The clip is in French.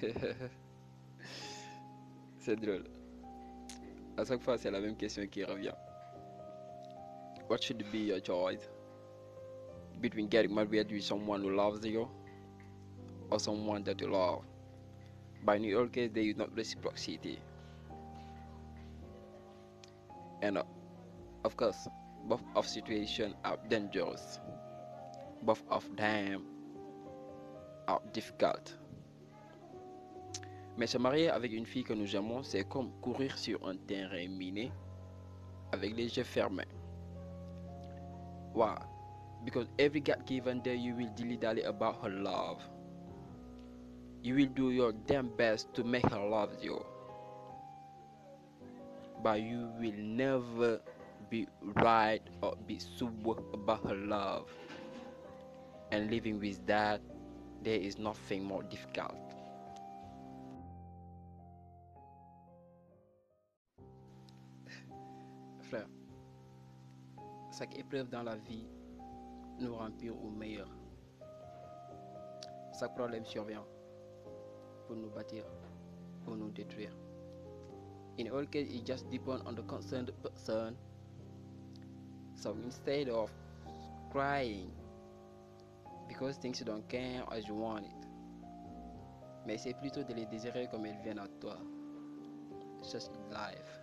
C'est drôle. À chaque fois, c'est la même question qui revient. What should be your choice? Between getting married with someone who loves you or someone that you love? But in your case, there is not reciprocity. And uh, of course, both of situations are dangerous. Both of them are difficult. Mais se marier avec une fille que nous aimons, c'est comme courir sur un terrain miné avec les yeux fermés. Why? Because every God given day you will dilly dally about her love. You will do your damn best to make her love you. But you will never be right or be sure about her love. And living with that, there is nothing more difficult. Chaque épreuve dans la vie nous pire ou meilleur. Chaque problème survient pour nous bâtir, pour nous détruire. In all cases, it just depends on the concerned person. So instead of crying because things don't come as you want it, mais c'est plutôt de les désirer comme elles viennent à toi. Just life.